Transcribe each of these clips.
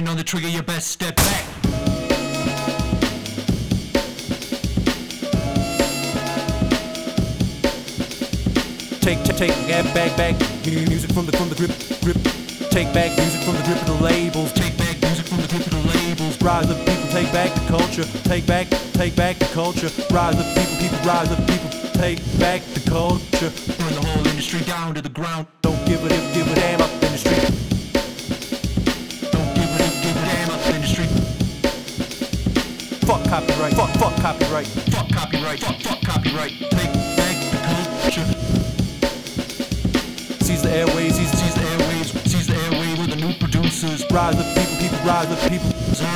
hand on the trigger, you best step back. Take, take, take, back, back, back. Music from the from the grip, grip. Take back music from the grip of the labels. Take back music from the grip of the labels. Rise up, people, take back the culture. Take back, take back the culture. Rise up, people, people, rise up, people. Take back the culture. Burn the whole industry down to the ground. Don't give a dip, give a damn Fuck copyright, fuck, fuck copyright. Fuck copyright, fuck, fuck copyright. Take back the culture. Seize the airways, seize, Seize the airwaves, seize the airway with the new producers. rise up, people, people, rise up, people. The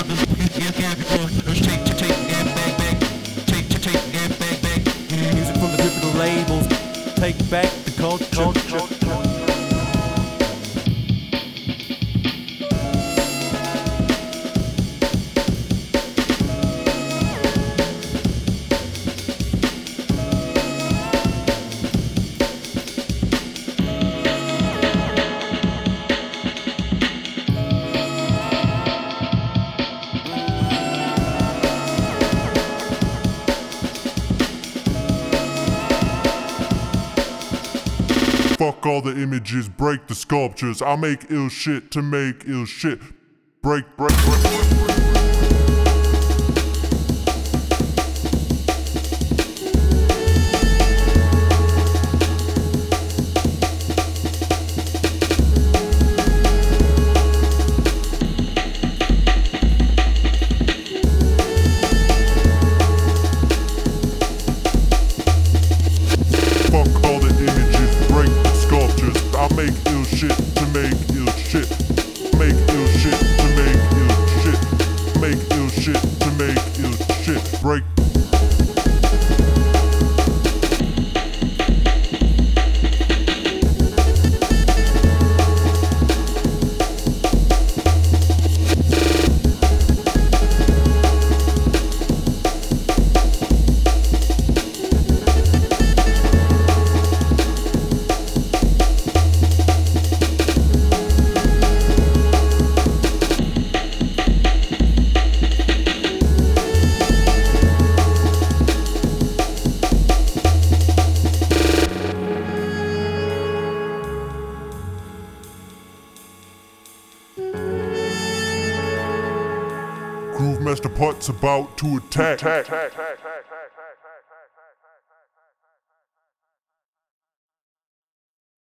yeah, yeah, take, take, take, and back, back. Take, take, take, and back, back. Music from the the labels. Take back the culture. culture. Fuck all the images, break the sculptures. I make ill shit to make ill shit. Break, break, break. break. Break. Groove Masta Putz about to attack.